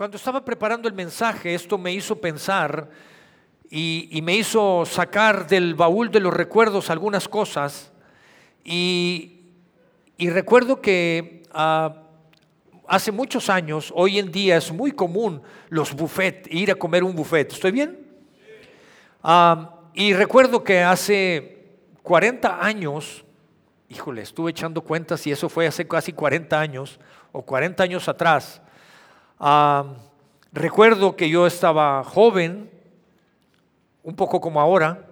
Cuando estaba preparando el mensaje, esto me hizo pensar y, me hizo sacar del baúl de los recuerdos algunas cosas. Y, recuerdo que ah, hace muchos años, hoy en día es muy común los buffets, ir a comer un buffet. ¿Estoy bien? Ah, y recuerdo que hace 40 años, híjole, estuve echando cuentas y eso fue hace casi 40 años o 40 años atrás. Ah, recuerdo que yo estaba joven, un poco como ahora,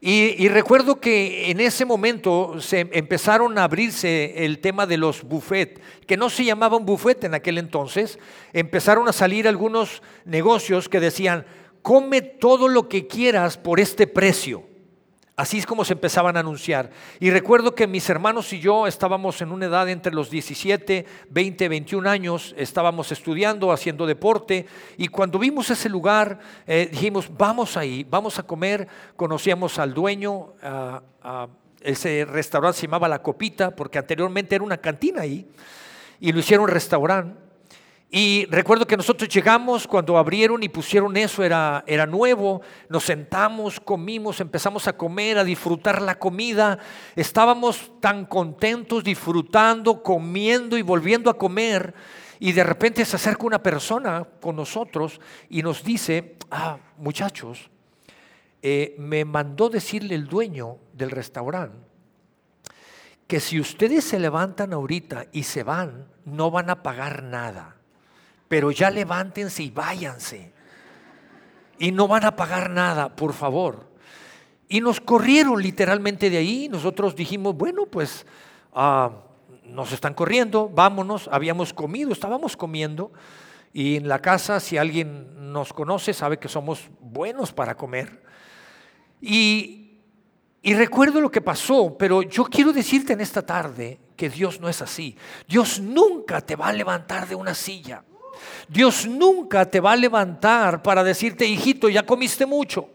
y, recuerdo que en ese momento se empezaron a abrirse el tema de los buffet, que no se llamaba un buffet en aquel entonces, empezaron a salir algunos negocios que decían, come todo lo que quieras por este precio. Así es como se empezaban a anunciar. Y recuerdo que mis hermanos y yo estábamos en una edad entre los 17, 20, 21 años, estábamos estudiando, haciendo deporte, y cuando vimos ese lugar, eh, dijimos, vamos ahí, vamos a comer. Conocíamos al dueño, ese restaurante se llamaba La Copita, porque anteriormente era una cantina ahí, y lo hicieron restaurante. Y recuerdo que nosotros llegamos cuando abrieron y pusieron eso, era, era nuevo, nos sentamos, comimos, empezamos a comer, a disfrutar la comida, estábamos tan contentos disfrutando, comiendo y volviendo a comer, y de repente se acerca una persona con nosotros y nos dice, ah, muchachos, eh, me mandó decirle el dueño del restaurante que si ustedes se levantan ahorita y se van, no van a pagar nada pero ya levántense y váyanse. Y no van a pagar nada, por favor. Y nos corrieron literalmente de ahí. Nosotros dijimos, bueno, pues ah, nos están corriendo, vámonos. Habíamos comido, estábamos comiendo. Y en la casa, si alguien nos conoce, sabe que somos buenos para comer. Y, y recuerdo lo que pasó, pero yo quiero decirte en esta tarde que Dios no es así. Dios nunca te va a levantar de una silla. Dios nunca te va a levantar para decirte, hijito, ya comiste mucho.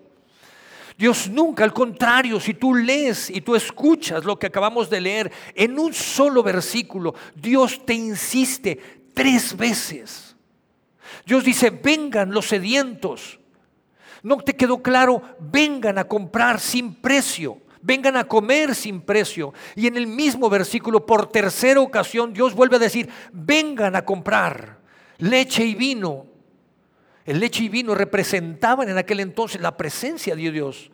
Dios nunca, al contrario, si tú lees y tú escuchas lo que acabamos de leer en un solo versículo, Dios te insiste tres veces. Dios dice, vengan los sedientos. ¿No te quedó claro? Vengan a comprar sin precio. Vengan a comer sin precio. Y en el mismo versículo, por tercera ocasión, Dios vuelve a decir, vengan a comprar leche y vino. El leche y vino representaban en aquel entonces la presencia de Dios,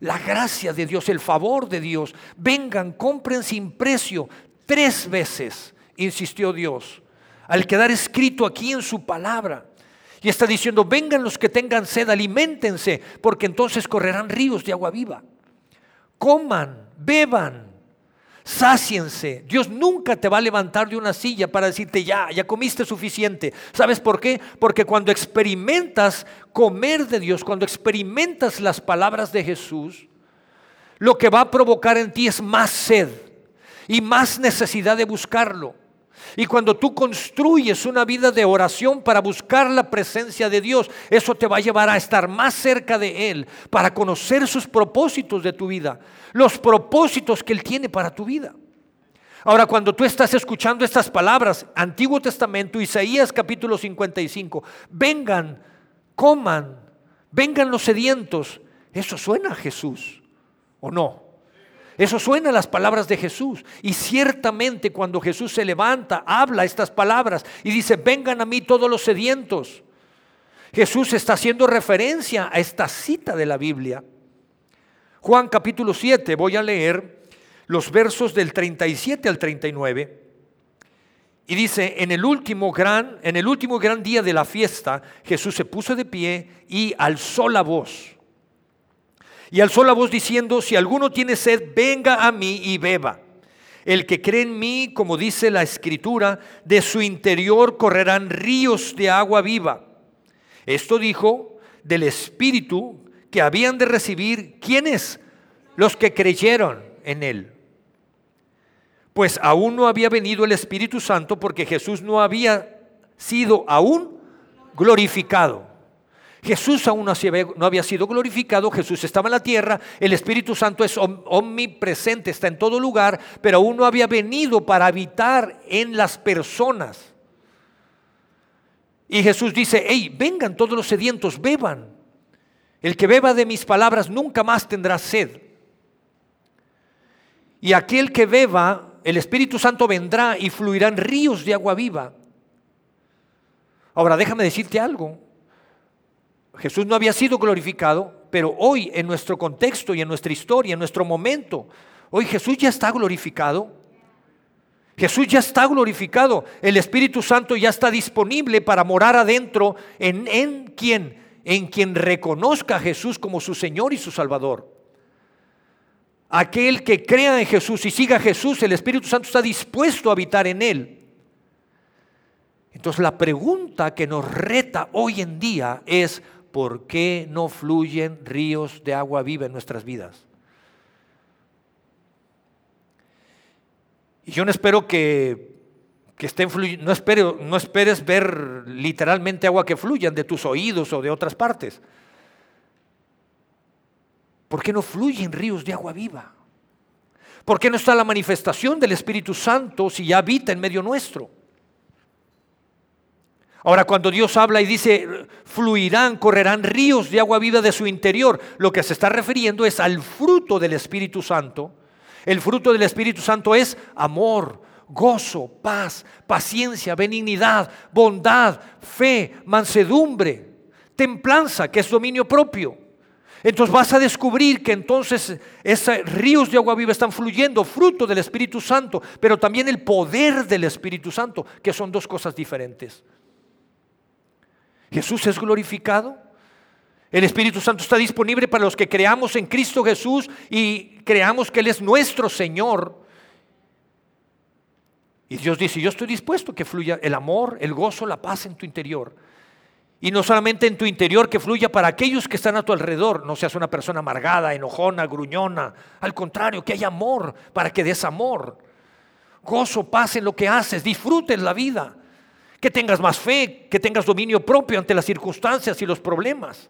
la gracia de Dios, el favor de Dios. Vengan, compren sin precio. Tres veces insistió Dios, al quedar escrito aquí en su palabra. Y está diciendo, vengan los que tengan sed, alimentense, porque entonces correrán ríos de agua viva. Coman, beban, Sáciense. Dios nunca te va a levantar de una silla para decirte, ya, ya comiste suficiente. ¿Sabes por qué? Porque cuando experimentas comer de Dios, cuando experimentas las palabras de Jesús, lo que va a provocar en ti es más sed y más necesidad de buscarlo. Y cuando tú construyes una vida de oración para buscar la presencia de Dios, eso te va a llevar a estar más cerca de Él, para conocer sus propósitos de tu vida, los propósitos que Él tiene para tu vida. Ahora, cuando tú estás escuchando estas palabras, Antiguo Testamento, Isaías capítulo 55, vengan, coman, vengan los sedientos, eso suena a Jesús, ¿o no? Eso suena a las palabras de Jesús. Y ciertamente cuando Jesús se levanta, habla estas palabras y dice, vengan a mí todos los sedientos. Jesús está haciendo referencia a esta cita de la Biblia. Juan capítulo 7, voy a leer los versos del 37 al 39. Y dice, en el último gran, en el último gran día de la fiesta, Jesús se puso de pie y alzó la voz y alzó la voz diciendo, si alguno tiene sed, venga a mí y beba. El que cree en mí, como dice la escritura, de su interior correrán ríos de agua viva. Esto dijo del Espíritu que habían de recibir quienes, los que creyeron en él. Pues aún no había venido el Espíritu Santo porque Jesús no había sido aún glorificado. Jesús aún no había sido glorificado, Jesús estaba en la tierra, el Espíritu Santo es omnipresente, está en todo lugar, pero aún no había venido para habitar en las personas. Y Jesús dice, hey, vengan todos los sedientos, beban. El que beba de mis palabras nunca más tendrá sed. Y aquel que beba, el Espíritu Santo vendrá y fluirán ríos de agua viva. Ahora, déjame decirte algo. Jesús no había sido glorificado, pero hoy en nuestro contexto y en nuestra historia, en nuestro momento, hoy Jesús ya está glorificado. Jesús ya está glorificado. El Espíritu Santo ya está disponible para morar adentro en, en quien, en quien reconozca a Jesús como su Señor y su Salvador. Aquel que crea en Jesús y siga a Jesús, el Espíritu Santo está dispuesto a habitar en él. Entonces la pregunta que nos reta hoy en día es, ¿por qué no fluyen ríos de agua viva en nuestras vidas? Y yo no espero que, estén fluyendo, no, espero, no esperes ver literalmente agua que fluyan de tus oídos o de otras partes. ¿Por qué no fluyen ríos de agua viva? ¿Por qué no está la manifestación del Espíritu Santo si ya habita en medio nuestro? Ahora, cuando Dios habla y dice, fluirán, correrán ríos de agua viva de su interior, lo que se está refiriendo es al fruto del Espíritu Santo. El fruto del Espíritu Santo es amor, gozo, paz, paciencia, benignidad, bondad, fe, mansedumbre, templanza, que es dominio propio. Entonces vas a descubrir que entonces esos ríos de agua viva están fluyendo, fruto del Espíritu Santo, pero también el poder del Espíritu Santo, que son dos cosas diferentes. Jesús es glorificado. El Espíritu Santo está disponible para los que creamos en Cristo Jesús y creamos que Él es nuestro Señor. Y Dios dice, yo estoy dispuesto que fluya el amor, el gozo, la paz en tu interior. Y no solamente en tu interior, que fluya para aquellos que están a tu alrededor. No seas una persona amargada, enojona, gruñona. Al contrario, que haya amor para que des amor. Gozo, paz en lo que haces, disfrutes la vida que tengas más fe, que tengas dominio propio ante las circunstancias y los problemas.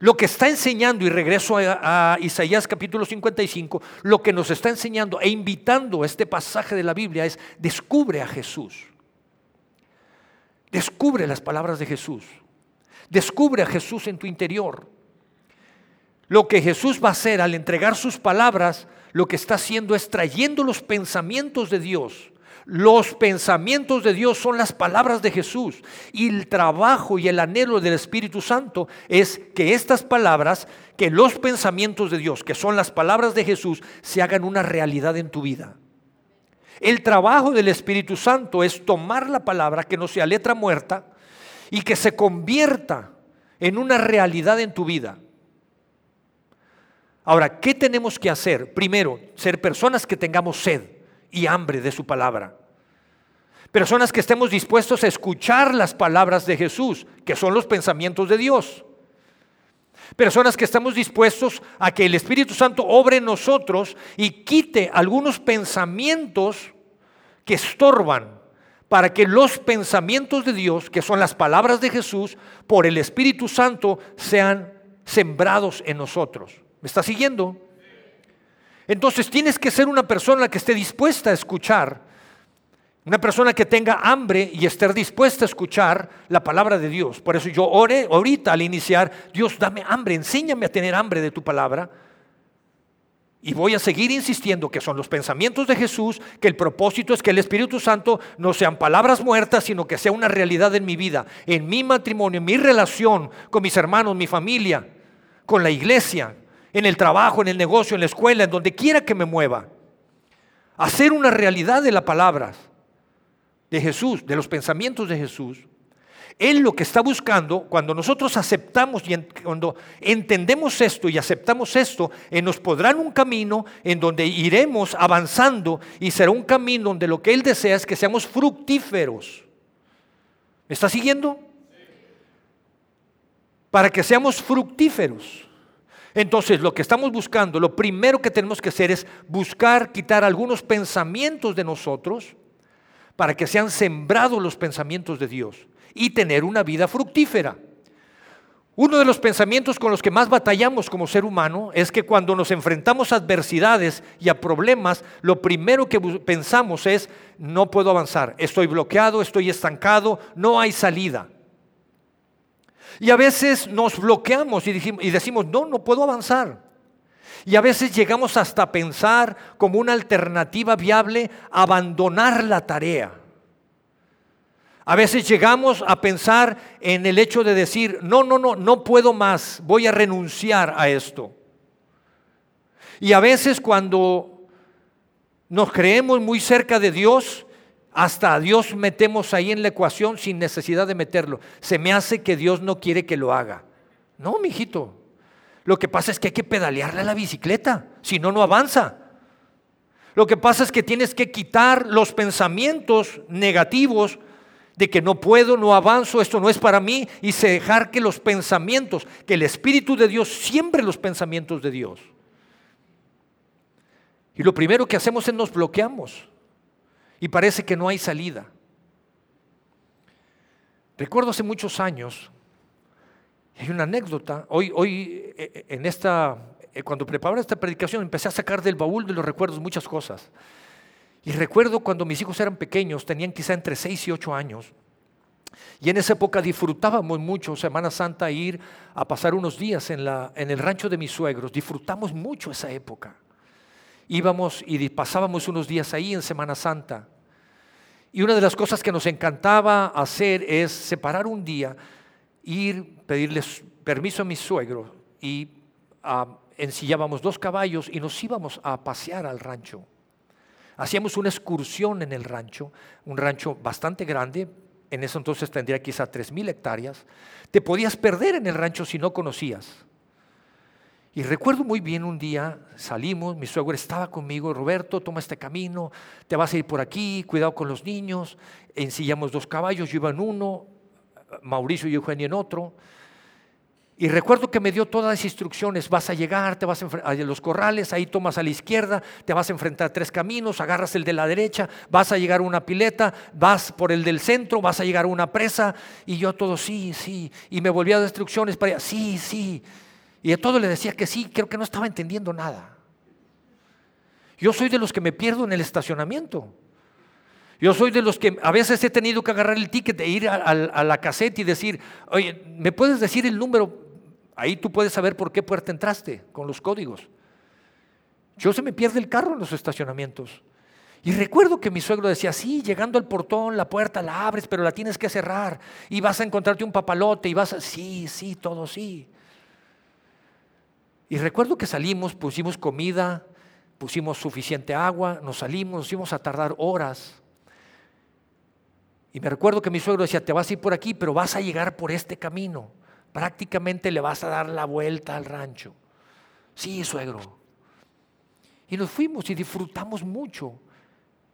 Lo que está enseñando, y regreso a, Isaías capítulo 55, lo que nos está enseñando e invitando a este pasaje de la Biblia es, descubre a Jesús. Descubre las palabras de Jesús. Descubre a Jesús en tu interior. Lo que Jesús va a hacer al entregar sus palabras, lo que está haciendo es trayendo los pensamientos de Dios los pensamientos de Dios son las palabras de Jesús y el trabajo y el anhelo del Espíritu Santo es que estas palabras, que los pensamientos de Dios, que son las palabras de Jesús, se hagan una realidad en tu vida. El trabajo del Espíritu Santo es tomar la palabra que no sea letra muerta y que se convierta en una realidad en tu vida. Ahora, ¿qué tenemos que hacer? Primero, ser personas que tengamos sed y hambre de su palabra. Personas que estemos dispuestos a escuchar las palabras de Jesús, que son los pensamientos de Dios. Personas que estamos dispuestos a que el Espíritu Santo obre en nosotros y quite algunos pensamientos que estorban para que los pensamientos de Dios, que son las palabras de Jesús, por el Espíritu Santo sean sembrados en nosotros. ¿Me está siguiendo? Entonces tienes que ser una persona que esté dispuesta a escuchar, una persona que tenga hambre y esté dispuesta a escuchar la palabra de Dios. Por eso yo oré ahorita al iniciar, Dios dame hambre, enséñame a tener hambre de tu palabra. Y voy a seguir insistiendo que son los pensamientos de Jesús, que el propósito es que el Espíritu Santo no sean palabras muertas, sino que sea una realidad en mi vida, en mi matrimonio, en mi relación con mis hermanos, mi familia, con la iglesia, en el trabajo, en el negocio, en la escuela, en donde quiera que me mueva. Hacer una realidad de las palabras de Jesús, de los pensamientos de Jesús. Él lo que está buscando, cuando nosotros aceptamos y cuando entendemos esto y aceptamos esto, Él nos podrá un camino en donde iremos avanzando y será un camino donde lo que Él desea es que seamos fructíferos. ¿Me está siguiendo? Para que seamos fructíferos. Entonces, lo que estamos buscando, lo primero que tenemos que hacer es buscar quitar algunos pensamientos de nosotros para que sean sembrados los pensamientos de Dios y tener una vida fructífera. Uno de los pensamientos con los que más batallamos como ser humano es que cuando nos enfrentamos a adversidades y a problemas, lo primero que pensamos es, no puedo avanzar, estoy bloqueado, estoy estancado, no hay salida. Y a veces nos bloqueamos y decimos, no, no puedo avanzar. Y a veces llegamos hasta pensar como una alternativa viable abandonar la tarea. A veces llegamos a pensar en el hecho de decir, no, no, no, no puedo más, voy a renunciar a esto. Y a veces cuando nos creemos muy cerca de Dios, hasta a Dios metemos ahí en la ecuación sin necesidad de meterlo. Se me hace que Dios no quiere que lo haga. No, mijito. Lo que pasa es que hay que pedalearle a la bicicleta, si no, no avanza. Lo que pasa es que tienes que quitar los pensamientos negativos de que no puedo, no avanzo, esto no es para mí, y se dejar que los pensamientos, que el Espíritu de Dios siembre los pensamientos de Dios. Y lo primero que hacemos es nos bloqueamos y parece que no hay salida. Recuerdo hace muchos años, hay una anécdota, hoy, hoy eh, eh, en esta, eh, cuando preparaba esta predicación empecé a sacar del baúl de los recuerdos muchas cosas. Y recuerdo cuando mis hijos eran pequeños, tenían quizá entre 6 y 8 años. Y en esa época disfrutábamos mucho, Semana Santa, ir a pasar unos días en, la, en el rancho de mis suegros. Disfrutamos mucho esa época. Íbamos y pasábamos unos días ahí en Semana Santa. Y una de las cosas que nos encantaba hacer es separar un día, ir, pedirles permiso a mis suegros y uh, ensillábamos dos caballos y nos íbamos a pasear al rancho. Hacíamos una excursión en el rancho, un rancho bastante grande, en eso entonces tendría quizá 3.000 hectáreas. Te podías perder en el rancho si no conocías. Y recuerdo muy bien un día, salimos, mi suegro estaba conmigo, Roberto, toma este camino, te vas a ir por aquí, cuidado con los niños. Ensillamos dos caballos, yo iba en uno, Mauricio y Eugenio en otro. Y recuerdo que me dio todas las instrucciones, vas a llegar, te vas a, los corrales, ahí tomas a la izquierda, te vas a enfrentar a tres caminos, agarras el de la derecha, vas a llegar a una pileta, vas por el del centro, vas a llegar a una presa, y yo todo sí, sí, y me volvía a dar instrucciones para allá, sí, sí, y a todo le decía que sí, creo que no estaba entendiendo nada. Yo soy de los que me pierdo en el estacionamiento. Yo soy de los que a veces he tenido que agarrar el ticket e ir a, a la caseta y decir, oye, ¿me puedes decir el número? Ahí tú puedes saber por qué puerta entraste con los códigos. Yo se me pierde el carro en los estacionamientos. Y recuerdo que mi suegro decía, sí, llegando al portón, la puerta la abres, pero la tienes que cerrar. Y vas a encontrarte un papalote y vas a... Sí, sí, todo sí. Y recuerdo que salimos, pusimos comida, pusimos suficiente agua, nos salimos, nos íbamos a tardar horas. Y me recuerdo que mi suegro decía, te vas a ir por aquí, pero vas a llegar por este camino prácticamente le vas a dar la vuelta al rancho. Sí, suegro. Y nos fuimos y disfrutamos mucho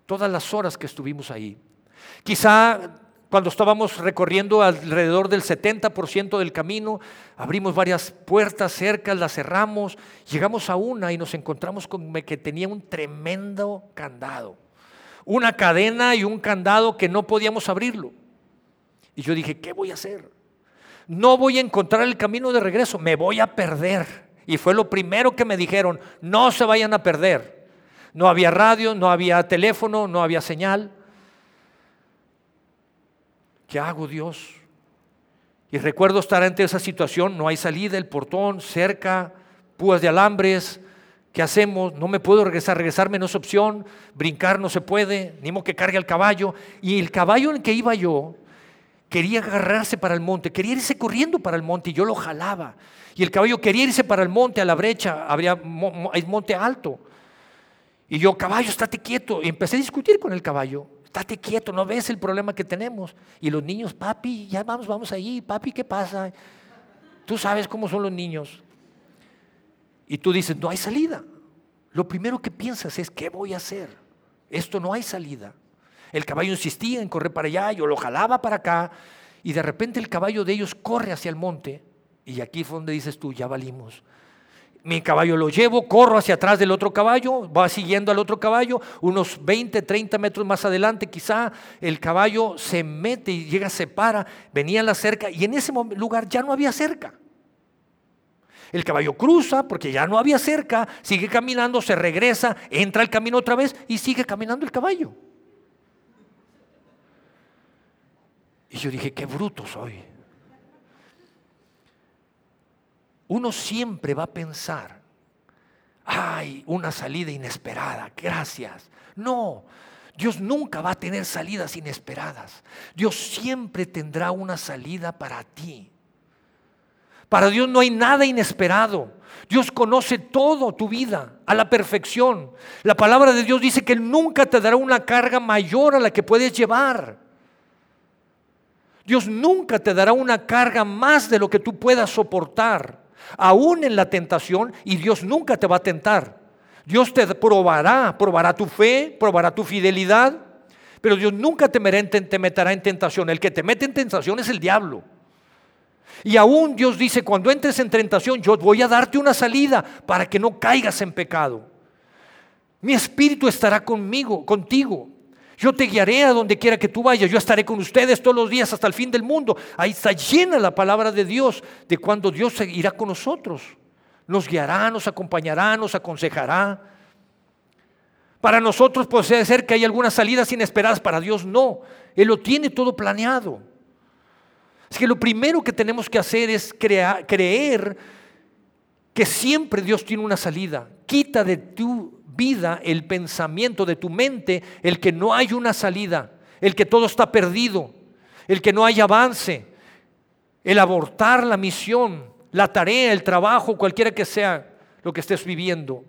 todas las horas que estuvimos ahí. Quizá cuando estábamos recorriendo alrededor del 70% del camino, abrimos varias puertas cerca, las cerramos, llegamos a una y nos encontramos con que tenía un tremendo candado. Una cadena y un candado que no podíamos abrirlo. Y yo dije, ¿qué voy a hacer? no voy a encontrar el camino de regreso, me voy a perder. Y fue lo primero que me dijeron, no se vayan a perder. No había radio, no había teléfono, no había señal. ¿Qué hago Dios? Y recuerdo estar ante esa situación, no hay salida, el portón cerca, púas de alambres, ¿qué hacemos? No me puedo regresar, regresarme no es opción, brincar no se puede, ni modo que cargue el caballo. Y el caballo en el que iba yo quería agarrarse para el monte, quería irse corriendo para el monte y yo lo jalaba. Y el caballo quería irse para el monte, a la brecha, habría monte alto. Y yo, caballo, estate quieto. Y empecé a discutir con el caballo. Estate quieto, no ves el problema que tenemos. Y los niños, papi, ya vamos, vamos allí, papi, ¿qué pasa? Tú sabes cómo son los niños. Y tú dices, no hay salida. Lo primero que piensas es, ¿qué voy a hacer? Esto no hay salida. El caballo insistía en correr para allá, yo lo jalaba para acá, y de repente el caballo de ellos corre hacia el monte, y aquí fue donde dices tú, ya valimos. Mi caballo lo llevo, corro hacia atrás del otro caballo, va siguiendo al otro caballo, unos 20, 30 metros más adelante quizá, el caballo se mete y llega, se para, venía la cerca y en ese lugar ya no había cerca. El caballo cruza porque ya no había cerca, sigue caminando, se regresa, entra al camino otra vez y sigue caminando el caballo. Y yo dije, qué bruto soy. Uno siempre va a pensar, ay, una salida inesperada, gracias. No, Dios nunca va a tener salidas inesperadas. Dios siempre tendrá una salida para ti. Para Dios no hay nada inesperado. Dios conoce todo tu vida a la perfección. La palabra de Dios dice que Él nunca te dará una carga mayor a la que puedes llevar. Dios nunca te dará una carga más de lo que tú puedas soportar, aún en la tentación, y Dios nunca te va a tentar. Dios te probará, probará tu fe, probará tu fidelidad, pero Dios nunca te meterá en tentación. El que te mete en tentación es el diablo. Y aún Dios dice, cuando entres en tentación, yo voy a darte una salida para que no caigas en pecado. Mi espíritu estará conmigo, contigo. Yo te guiaré a donde quiera que tú vayas. Yo estaré con ustedes todos los días hasta el fin del mundo. Ahí está llena la palabra de Dios de cuando Dios irá con nosotros. Nos guiará, nos acompañará, nos aconsejará. Para nosotros puede ser que hay algunas salidas inesperadas, para Dios no. Él lo tiene todo planeado. Es que lo primero que tenemos que hacer es creer que siempre Dios tiene una salida. Quita de tu vida el pensamiento de tu mente, el que no hay una salida, el que todo está perdido, el que no hay avance, el abortar la misión, la tarea, el trabajo, cualquiera que sea lo que estés viviendo.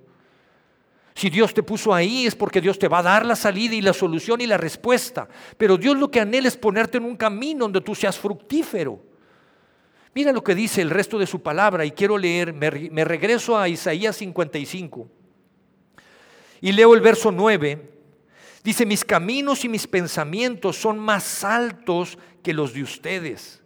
Si Dios te puso ahí es porque Dios te va a dar la salida y la solución y la respuesta. Pero Dios lo que anhela es ponerte en un camino donde tú seas fructífero. Mira lo que dice el resto de su palabra y quiero leer, me, regreso a Isaías 55 y leo el verso 9. Dice, mis caminos y mis pensamientos son más altos que los de ustedes,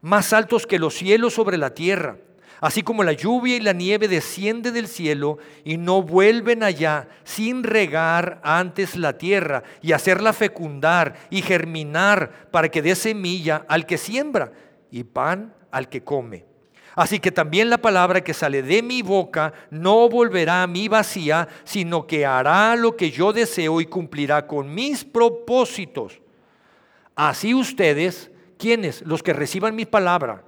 más altos que los cielos sobre la tierra. Así como la lluvia y la nieve desciende del cielo y no vuelven allá sin regar antes la tierra y hacerla fecundar y germinar para que dé semilla al que siembra y pan al que come. Así que también la palabra que sale de mi boca no volverá a mí vacía, sino que hará lo que yo deseo y cumplirá con mis propósitos. Así ustedes, quienes, los que reciban mi palabra,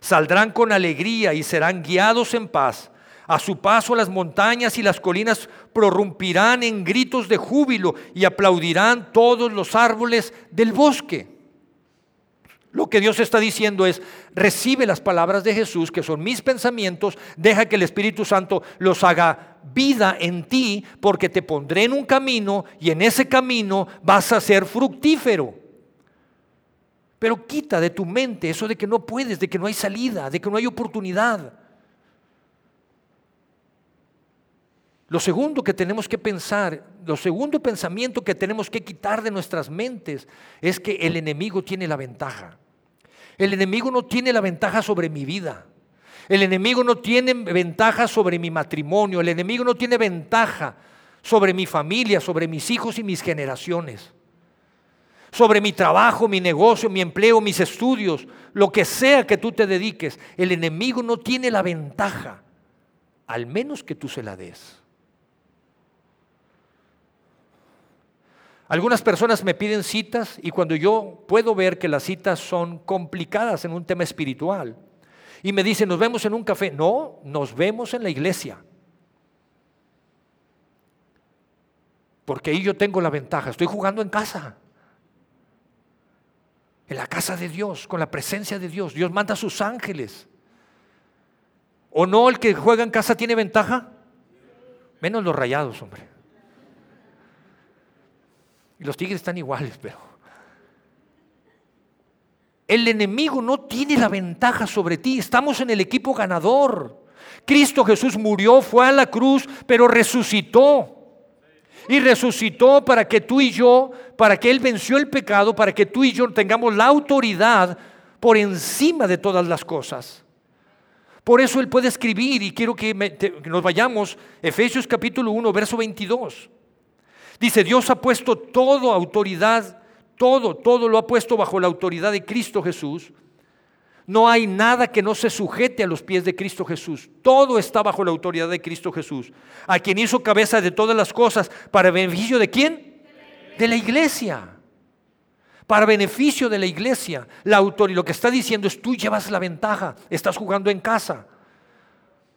Saldrán con alegría y serán guiados en paz. A su paso las montañas y las colinas prorrumpirán en gritos de júbilo y aplaudirán todos los árboles del bosque. Lo que Dios está diciendo es, recibe las palabras de Jesús, que son mis pensamientos, deja que el Espíritu Santo los haga vida en ti, porque te pondré en un camino y en ese camino vas a ser fructífero. Pero quita de tu mente eso de que no puedes, de que no hay salida, de que no hay oportunidad. Lo segundo que tenemos que pensar, lo segundo pensamiento que tenemos que quitar de nuestras mentes es que el enemigo tiene la ventaja. El enemigo no tiene la ventaja sobre mi vida. El enemigo no tiene ventaja sobre mi matrimonio. El enemigo no tiene ventaja sobre mi familia, sobre mis hijos y mis generaciones sobre mi trabajo, mi negocio, mi empleo, mis estudios, lo que sea que tú te dediques, el enemigo no tiene la ventaja, al menos que tú se la des. Algunas personas me piden citas y cuando yo puedo ver que las citas son complicadas en un tema espiritual y me dicen, nos vemos en un café, no, nos vemos en la iglesia. Porque ahí yo tengo la ventaja, estoy jugando en casa en la casa de Dios, con la presencia de Dios. Dios manda a sus ángeles. ¿O no el que juega en casa tiene ventaja? Menos los rayados, hombre. Y los tigres están iguales, pero... El enemigo no tiene la ventaja sobre ti. Estamos en el equipo ganador. Cristo Jesús murió, fue a la cruz, pero resucitó y resucitó para que tú y yo, para que Él venció el pecado, para que tú y yo tengamos la autoridad por encima de todas las cosas. Por eso Él puede escribir, y quiero que, nos vayamos, Efesios capítulo 1, verso 22. Dice, Dios ha puesto todo autoridad, todo, todo lo ha puesto bajo la autoridad de Cristo Jesús. No hay nada que no se sujete a los pies de Cristo Jesús. Todo está bajo la autoridad de Cristo Jesús, a quien hizo cabeza de todas las cosas. ¿Para beneficio de quién? De la iglesia. Para beneficio de la iglesia. La autoridad, lo que está diciendo es tú llevas la ventaja, estás jugando en casa.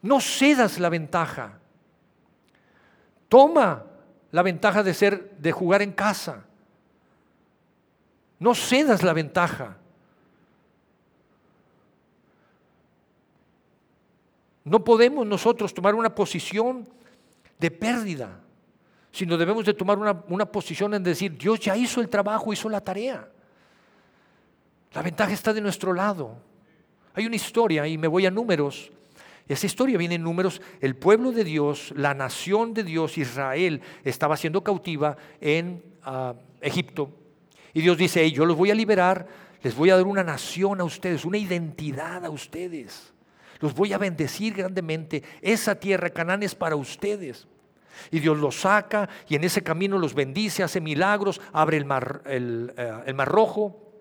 No cedas la ventaja. Toma la ventaja de ser de jugar en casa. No cedas la ventaja. No podemos nosotros tomar una posición de pérdida, sino debemos de tomar una, una, posición en decir, Dios ya hizo el trabajo, hizo la tarea. La ventaja está de nuestro lado. Hay una historia, y me voy a números. Esa historia viene en números. El pueblo de Dios, la nación de Dios, Israel, estaba siendo cautiva en uh, Egipto. Y Dios dice, yo los voy a liberar, les voy a dar una nación a ustedes, una identidad a ustedes. Los voy a bendecir grandemente. Esa tierra, Canaán, es para ustedes. Y Dios los saca y en ese camino los bendice, hace milagros, abre el mar, el, eh, el mar rojo,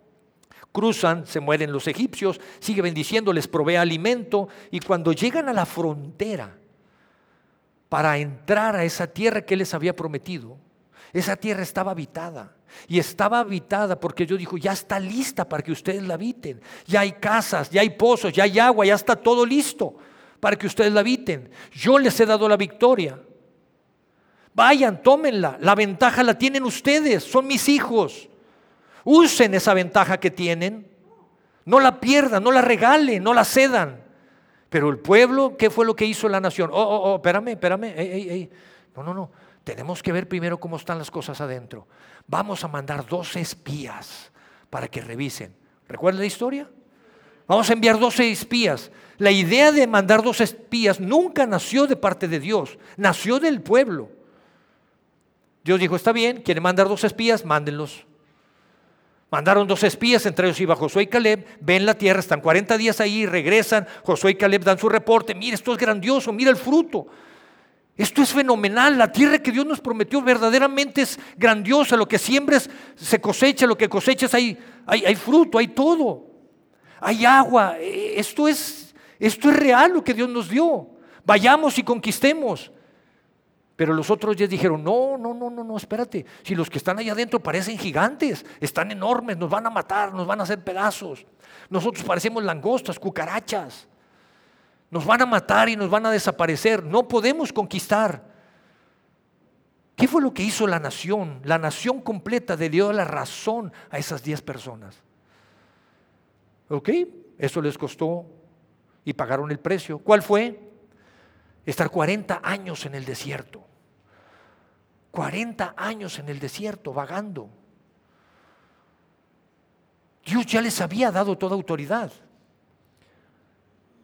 cruzan, se mueren los egipcios, sigue bendiciendo, les provee alimento y cuando llegan a la frontera para entrar a esa tierra que les había prometido, esa tierra estaba habitada. Y estaba habitada porque Dios dijo, ya está lista para que ustedes la habiten. Ya hay casas, ya hay pozos, ya hay agua, ya está todo listo para que ustedes la habiten. Yo les he dado la victoria. Vayan, tómenla. La ventaja la tienen ustedes, son mis hijos. Usen esa ventaja que tienen. No la pierdan, no la regalen, no la cedan. Pero el pueblo, ¿qué fue lo que hizo la nación? Oh, oh, oh, espérame, espérame. No, no, no. Tenemos que ver primero cómo están las cosas adentro. Vamos a mandar dos espías para que revisen. ¿Recuerda la historia? Vamos a enviar 12 espías. La idea de mandar dos espías nunca nació de parte de Dios, nació del pueblo. Dios dijo, está bien, quieren mandar dos espías, mándenlos. Mandaron dos espías, entre ellos iba Josué y Caleb, ven la tierra, están 40 días ahí, regresan, Josué y Caleb dan su reporte, mira, esto es grandioso, mira el fruto. Esto es fenomenal, la tierra que Dios nos prometió verdaderamente es grandiosa, lo que siembres se cosecha, lo que cosechas hay, hay, hay fruto, hay todo, hay agua, e, esto es, esto es real lo que Dios nos dio, vayamos y conquistemos. Pero los otros ya dijeron, no, no, no, no, no, espérate, si los que están allá adentro parecen gigantes, están enormes, nos van a matar, nos van a hacer pedazos, nosotros parecemos langostas, cucarachas. Nos van a matar y nos van a desaparecer. No podemos conquistar. ¿Qué fue lo que hizo la nación? La nación completa le dio la razón a esas diez personas. ¿Ok? Eso les costó y pagaron el precio. ¿Cuál fue? Estar 40 años en el desierto. 40 años en el desierto, vagando. Dios ya les había dado toda autoridad.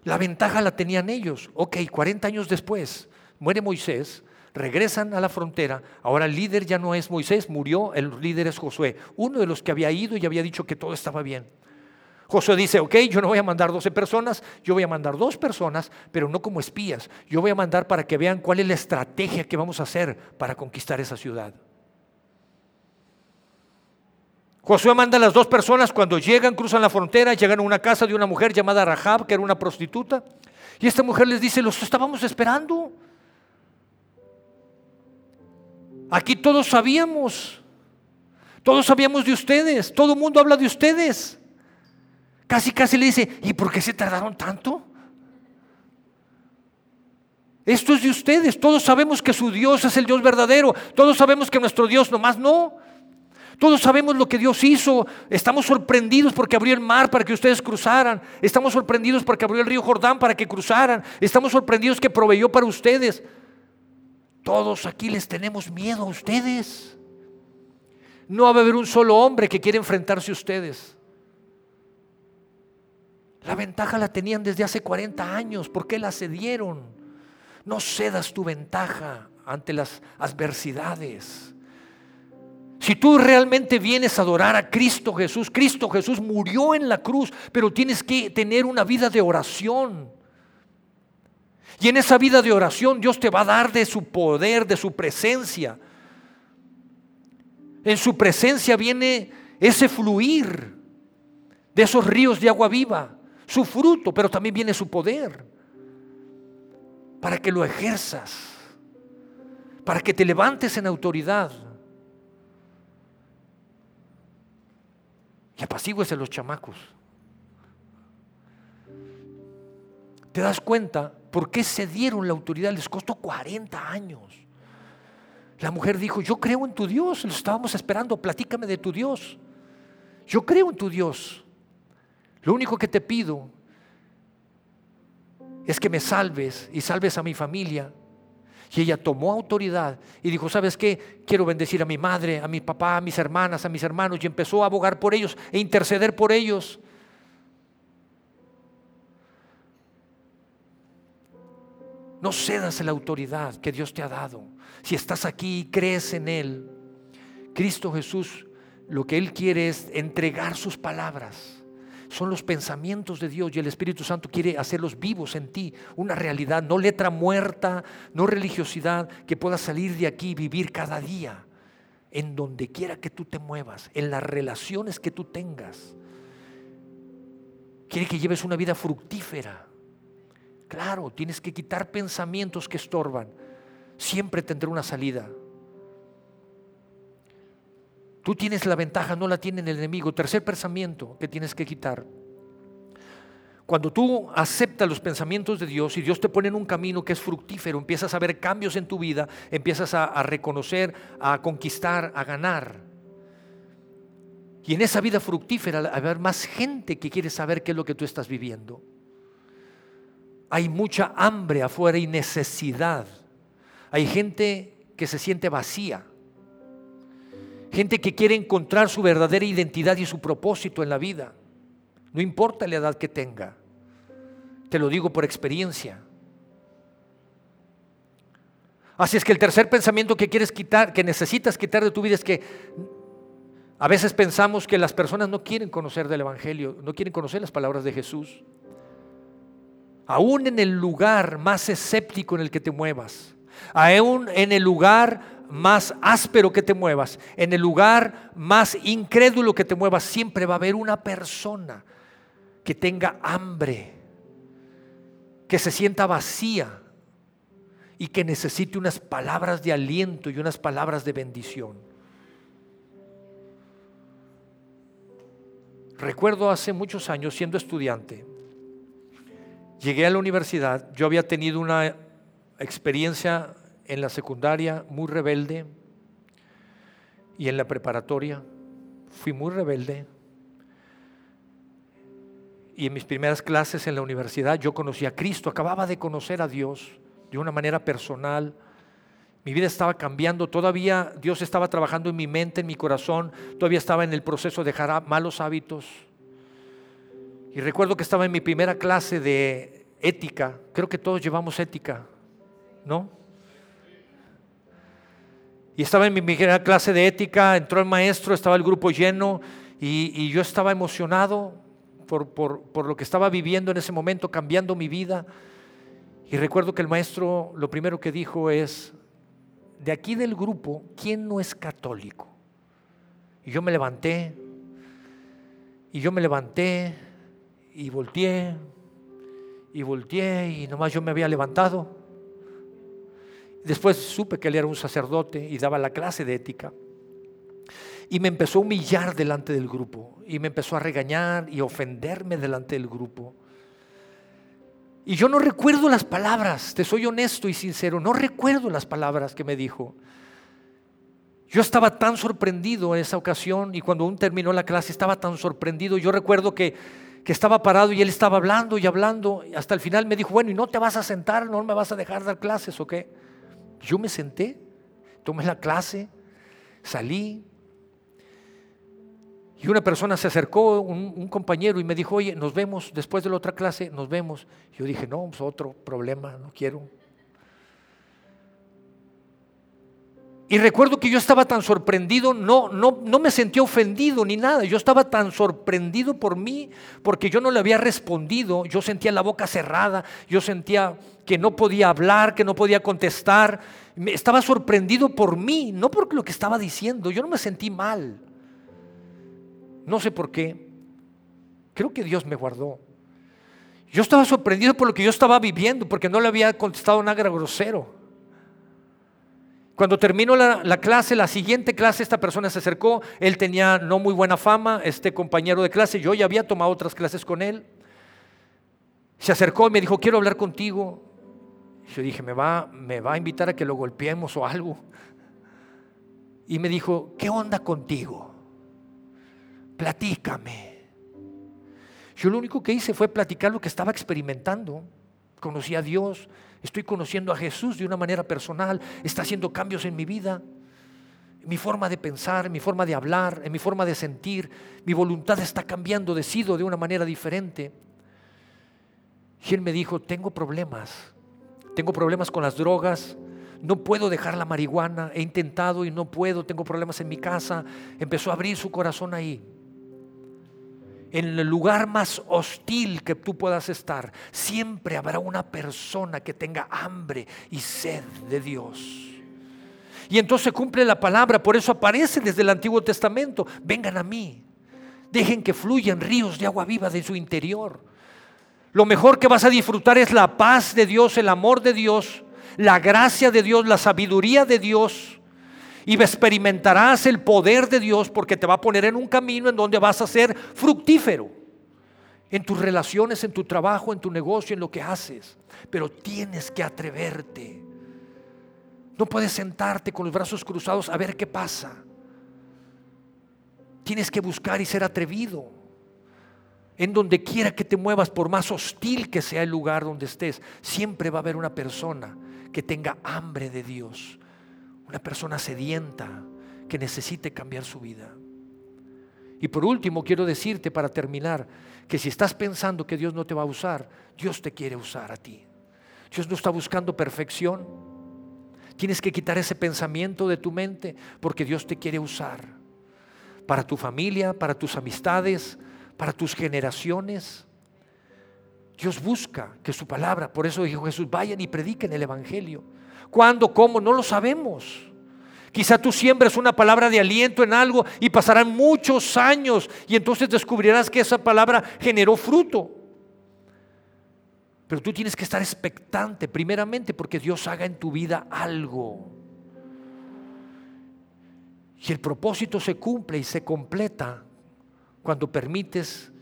La ventaja la tenían ellos. Ok, 40 años después, muere Moisés, regresan a la frontera, ahora el líder ya no es Moisés, murió, el líder es Josué, uno de los que había ido y había dicho que todo estaba bien. Josué dice, ok, yo no voy a mandar 12 personas, yo voy a mandar dos personas, pero no como espías, yo voy a mandar para que vean cuál es la estrategia que vamos a hacer para conquistar esa ciudad. Josué manda a las dos personas cuando llegan, cruzan la frontera, llegan a una casa de una mujer llamada Rahab, que era una prostituta. Y esta mujer les dice, los estábamos esperando. Aquí todos sabíamos, todos sabíamos de ustedes, todo el mundo habla de ustedes. Casi, casi le dice, ¿y por qué se tardaron tanto? Esto es de ustedes, todos sabemos que su Dios es el Dios verdadero, todos sabemos que nuestro Dios nomás no. Todos sabemos lo que Dios hizo. Estamos sorprendidos porque abrió el mar para que ustedes cruzaran. Estamos sorprendidos porque abrió el río Jordán para que cruzaran. Estamos sorprendidos que proveyó para ustedes. Todos aquí les tenemos miedo a ustedes. No va a haber un solo hombre que quiera enfrentarse a ustedes. La ventaja la tenían desde hace 40 años. ¿Por qué la cedieron? No cedas tu ventaja ante las adversidades. Si tú realmente vienes a adorar a Cristo Jesús, Cristo Jesús murió en la cruz, pero tienes que tener una vida de oración. Y en esa vida de oración Dios te va a dar de su poder, de su presencia. En su presencia viene ese fluir de esos ríos de agua viva. Su fruto, pero también viene su poder. Para que lo ejerzas, para que te levantes en autoridad. Y apacigues a los chamacos. ¿Te das cuenta por qué se dieron la autoridad? Les costó 40 años. La mujer dijo, yo creo en tu Dios, lo estábamos esperando, platícame de tu Dios. Yo creo en tu Dios. Lo único que te pido es que me salves y salves a mi familia. Y ella tomó autoridad y dijo, ¿sabes qué? Quiero bendecir a mi madre, a mi papá, a mis hermanas, a mis hermanos. Y empezó a abogar por ellos e interceder por ellos. No cedas la autoridad que Dios te ha dado. Si estás aquí y crees en Él, Cristo Jesús, lo que Él quiere es entregar sus palabras. Son los pensamientos de Dios y el Espíritu Santo quiere hacerlos vivos en ti, una realidad, no letra muerta, no religiosidad, que puedas salir de aquí y vivir cada día, en donde quiera que tú te muevas, en las relaciones que tú tengas. Quiere que lleves una vida fructífera Claro, tienes que quitar pensamientos que estorban. Siempre tendrá una salida. Tú tienes la ventaja, no la tiene el enemigo. Tercer pensamiento que tienes que quitar. Cuando tú aceptas los pensamientos de Dios y Dios te pone en un camino que es fructífero, empiezas a ver cambios en tu vida, empiezas a, a reconocer, a conquistar, a ganar. Y en esa vida fructífera va a haber más gente que quiere saber qué es lo que tú estás viviendo. Hay mucha hambre afuera y necesidad. Hay gente que se siente vacía. Gente que quiere encontrar su verdadera identidad y su propósito en la vida. No importa la edad que tenga. Te lo digo por experiencia. Así es que el tercer pensamiento que quieres quitar, que necesitas quitar de tu vida es que a veces pensamos que las personas no quieren conocer del Evangelio, no quieren conocer las palabras de Jesús aún en el lugar más escéptico en el que te muevas, aún en el lugar más áspero que te muevas, en el lugar más incrédulo que te muevas, siempre va a haber una persona que tenga hambre, que se sienta vacía y que necesite unas palabras de aliento y unas palabras de bendición. Recuerdo hace muchos años siendo estudiante, Llegué a la universidad, yo había tenido una experiencia en la secundaria muy rebelde y en la preparatoria fui muy rebelde. Y en mis primeras clases en la universidad yo conocí a Cristo, acababa de conocer a Dios de una manera personal. Mi vida estaba cambiando, todavía Dios estaba trabajando en mi mente, en mi corazón, todavía estaba en el proceso de dejar malos hábitos y recuerdo que estaba en mi primera clase de ética, creo que todos llevamos ética, ¿no? Y estaba en mi primera clase de ética, entró el maestro, estaba el grupo lleno y, yo estaba emocionado por, por lo que estaba viviendo en ese momento, cambiando mi vida. Y recuerdo que el maestro lo primero que dijo es, de aquí del grupo, ¿quién no es católico? Y yo me levanté, y yo me levanté, y volteé y volteé y nomás yo me había levantado. Después supe que él era un sacerdote y daba la clase de ética. Y me empezó a humillar delante del grupo y me empezó a regañar y ofenderme delante del grupo. Y yo no recuerdo las palabras, te soy honesto y sincero, no recuerdo las palabras que me dijo. Yo estaba tan sorprendido en esa ocasión y cuando aún terminó la clase estaba tan sorprendido. Yo recuerdo que que estaba parado y él estaba hablando y hablando. Hasta el final me dijo, bueno, ¿y no te vas a sentar? ¿No me vas a dejar dar clases o qué? Yo me senté, tomé la clase, salí. Y una persona se acercó, un, compañero, y me dijo, oye, nos vemos después de la otra clase, nos vemos. Yo dije, no, pues otro problema, no quiero. Y recuerdo que yo estaba tan sorprendido, no, no, no me sentí ofendido ni nada, yo estaba tan sorprendido por mí, porque yo no le había respondido, yo sentía la boca cerrada, yo sentía que no podía hablar, que no podía contestar, estaba sorprendido por mí, no por lo que estaba diciendo, yo no me sentí mal, no sé por qué, creo que Dios me guardó, Yo estaba sorprendido por lo que yo estaba viviendo, porque no le había contestado nada grosero. Cuando terminó la, clase, la siguiente clase, esta persona se acercó, él tenía no muy buena fama, este compañero de clase, yo ya había tomado otras clases con él. Se acercó y me dijo, quiero hablar contigo. Yo dije, ¿me va, me va a invitar a que lo golpeemos o algo. Y me dijo, ¿qué onda contigo? Platícame. Yo lo único que hice fue platicar lo que estaba experimentando. Conocí a Dios, estoy conociendo a Jesús de una manera personal, está haciendo cambios en mi vida, en mi forma de pensar, en mi forma de hablar, en mi forma de sentir, mi voluntad está cambiando, decido de una manera diferente. Y él me dijo, tengo problemas, tengo problemas con las drogas, no puedo dejar la marihuana, he intentado y no puedo, tengo problemas en mi casa. Empezó a abrir su corazón ahí en el lugar más hostil que tú puedas estar, siempre habrá una persona que tenga hambre y sed de Dios. Y entonces cumple la palabra, por eso aparece desde el Antiguo Testamento, vengan a mí, dejen que fluyan ríos de agua viva de su interior. Lo mejor que vas a disfrutar es la paz de Dios, el amor de Dios, la gracia de Dios, la sabiduría de Dios y experimentarás el poder de Dios porque te va a poner en un camino en donde vas a ser fructífero. En tus relaciones, en tu trabajo, en tu negocio, en lo que haces. Pero tienes que atreverte. No puedes sentarte con los brazos cruzados a ver qué pasa. Tienes que buscar y ser atrevido. En donde quiera que te muevas, por más hostil que sea el lugar donde estés, siempre va a haber una persona que tenga hambre de Dios, una persona sedienta que necesite cambiar su vida. Y por último, quiero decirte para terminar, que si estás pensando que Dios no te va a usar, Dios te quiere usar a ti. Dios no está buscando perfección. Tienes que quitar ese pensamiento de tu mente porque Dios te quiere usar para tu familia, para tus amistades, para tus generaciones. Dios busca que su palabra, por eso dijo Jesús, vayan y prediquen el Evangelio. ¿Cuándo? ¿Cómo? No lo sabemos. Quizá tú siembres una palabra de aliento en algo y pasarán muchos años y entonces descubrirás que esa palabra generó fruto. Pero tú tienes que estar expectante primeramente porque Dios haga en tu vida algo. Y el propósito se cumple y se completa cuando permites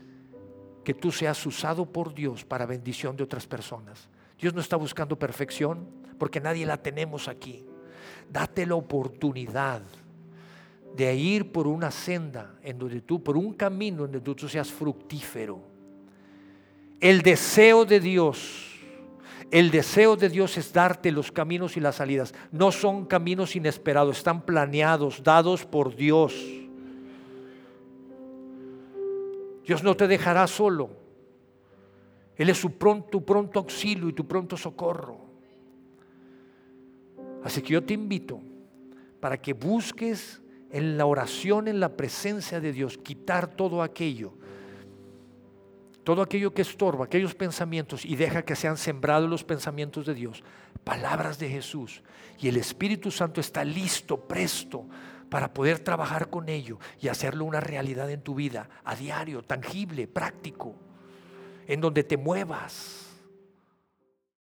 que tú seas usado por Dios para bendición de otras personas. Dios no está buscando perfección porque nadie la tenemos aquí. Date la oportunidad de ir por una senda en donde tú, por un camino en donde tú seas fructífero. El deseo de Dios, el deseo de Dios es darte los caminos y las salidas. No son caminos inesperados, están planeados, dados por Dios. Dios no te dejará solo. Él es su tu pronto auxilio y tu pronto socorro. Así que yo te invito para que busques en la oración, en la presencia de Dios, quitar todo aquello, todo aquello que estorba, aquellos pensamientos y deja que sean sembrados los pensamientos de Dios, palabras de Jesús. Y el Espíritu Santo está listo, presto para poder trabajar con ello y hacerlo una realidad en tu vida, a diario, tangible, práctico, en donde te muevas